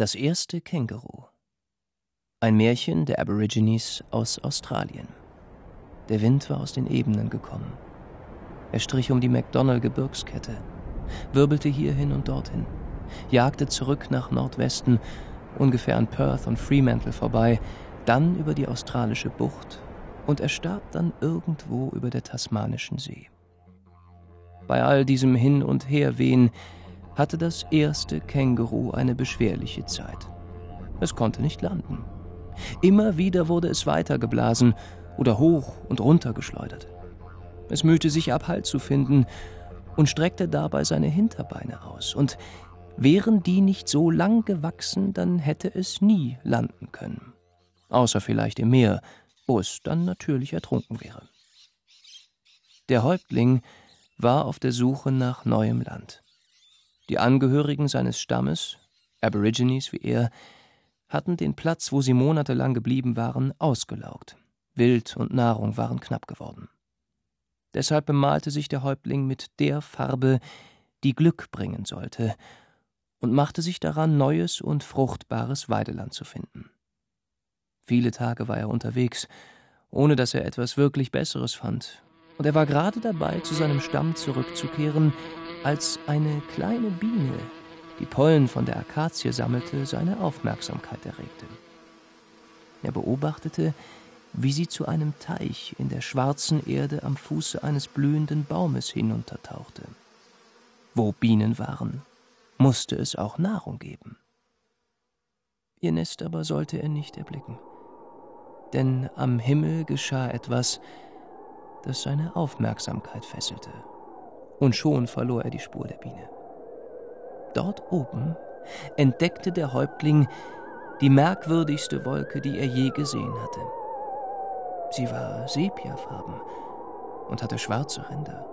Das erste Känguru. Ein Märchen der Aborigines aus Australien. Der Wind war aus den Ebenen gekommen. Er strich um die McDonnell-Gebirgskette, wirbelte hierhin und dorthin, jagte zurück nach Nordwesten, ungefähr an Perth und Fremantle vorbei, dann über die australische Bucht und erstarb dann irgendwo über der Tasmanischen See. Bei all diesem Hin- und Herwehen hatte das erste Känguru eine beschwerliche Zeit. Es konnte nicht landen. Immer wieder wurde es weitergeblasen oder hoch und runter geschleudert. Es mühte sich ab Halt zu finden und streckte dabei seine Hinterbeine aus. Und wären die nicht so lang gewachsen, dann hätte es nie landen können. Außer vielleicht im Meer, wo es dann natürlich ertrunken wäre. Der Häuptling war auf der Suche nach neuem Land. Die Angehörigen seines Stammes, Aborigines wie er, hatten den Platz, wo sie monatelang geblieben waren, ausgelaugt. Wild und Nahrung waren knapp geworden. Deshalb bemalte sich der Häuptling mit der Farbe, die Glück bringen sollte, und machte sich daran, neues und fruchtbares Weideland zu finden. Viele Tage war er unterwegs, ohne dass er etwas wirklich Besseres fand, und er war gerade dabei, zu seinem Stamm zurückzukehren, als eine kleine Biene, die Pollen von der Akazie sammelte, seine Aufmerksamkeit erregte. Er beobachtete, wie sie zu einem Teich in der schwarzen Erde am Fuße eines blühenden Baumes hinuntertauchte. Wo Bienen waren, musste es auch Nahrung geben. Ihr Nest aber sollte er nicht erblicken, denn am Himmel geschah etwas, das seine Aufmerksamkeit fesselte und schon verlor er die Spur der Biene. Dort oben entdeckte der Häuptling die merkwürdigste Wolke, die er je gesehen hatte. Sie war sepiafarben und hatte schwarze Ränder.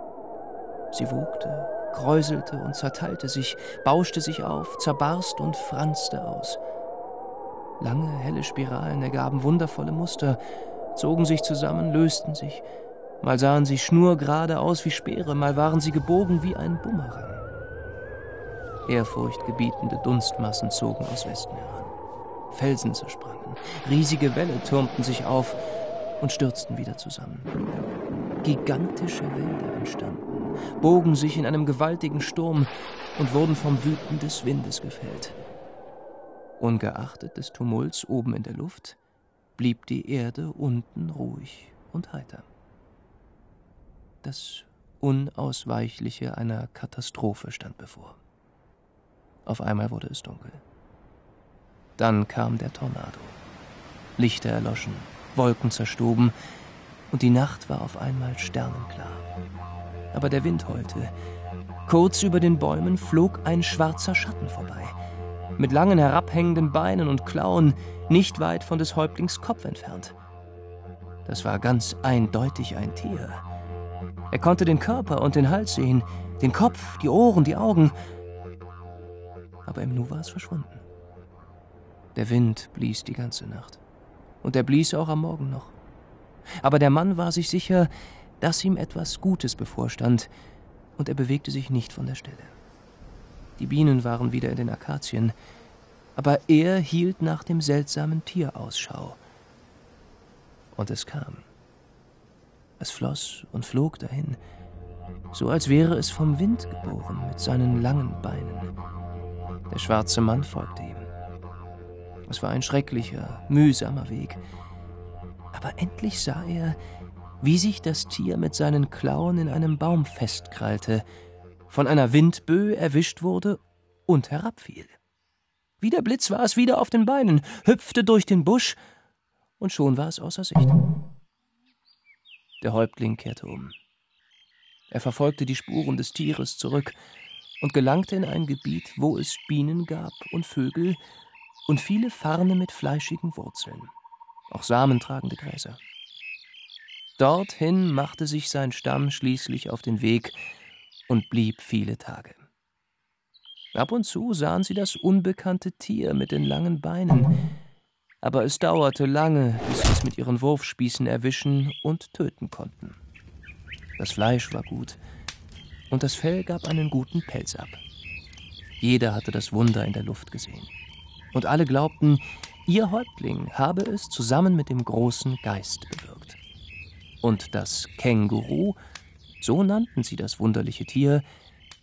Sie wogte, kräuselte und zerteilte sich, bauschte sich auf, zerbarst und franzte aus. Lange, helle Spiralen ergaben wundervolle Muster, zogen sich zusammen, lösten sich, Mal sahen sie schnurgerade aus wie Speere, mal waren sie gebogen wie ein Bumerang. Ehrfurchtgebietende Dunstmassen zogen aus Westen heran. Felsen zersprangen, riesige Wälle türmten sich auf und stürzten wieder zusammen. Gigantische Wälder entstanden, bogen sich in einem gewaltigen Sturm und wurden vom Wüten des Windes gefällt. Ungeachtet des Tumults oben in der Luft blieb die Erde unten ruhig und heiter das Unausweichliche einer Katastrophe stand bevor. Auf einmal wurde es dunkel. Dann kam der Tornado. Lichter erloschen, Wolken zerstoben, und die Nacht war auf einmal sternenklar. Aber der Wind heulte. Kurz über den Bäumen flog ein schwarzer Schatten vorbei, mit langen herabhängenden Beinen und Klauen, nicht weit von des Häuptlings Kopf entfernt. Das war ganz eindeutig ein Tier. Er konnte den Körper und den Hals sehen, den Kopf, die Ohren, die Augen. Aber im Nu war es verschwunden. Der Wind blies die ganze Nacht. Und er blies auch am Morgen noch. Aber der Mann war sich sicher, dass ihm etwas Gutes bevorstand, und er bewegte sich nicht von der Stelle. Die Bienen waren wieder in den Akazien, aber er hielt nach dem seltsamen Tier Ausschau. Und es kam. Es floss und flog dahin, so als wäre es vom Wind geboren mit seinen langen Beinen. Der schwarze Mann folgte ihm. Es war ein schrecklicher, mühsamer Weg. Aber endlich sah er, wie sich das Tier mit seinen Klauen in einem Baum festkrallte, von einer Windböe erwischt wurde und herabfiel. Wie der Blitz war es wieder auf den Beinen, hüpfte durch den Busch, und schon war es außer Sicht. Der Häuptling kehrte um. Er verfolgte die Spuren des Tieres zurück und gelangte in ein Gebiet, wo es Bienen gab und Vögel und viele Farne mit fleischigen Wurzeln, auch samentragende Gräser. Dorthin machte sich sein Stamm schließlich auf den Weg und blieb viele Tage. Ab und zu sahen sie das unbekannte Tier mit den langen Beinen, aber es dauerte lange, bis sie es mit ihren Wurfspießen erwischen und töten konnten. Das Fleisch war gut und das Fell gab einen guten Pelz ab. Jeder hatte das Wunder in der Luft gesehen. Und alle glaubten, ihr Häuptling habe es zusammen mit dem großen Geist bewirkt. Und das Känguru, so nannten sie das wunderliche Tier,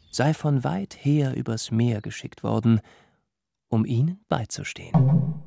sei von weit her übers Meer geschickt worden, um ihnen beizustehen.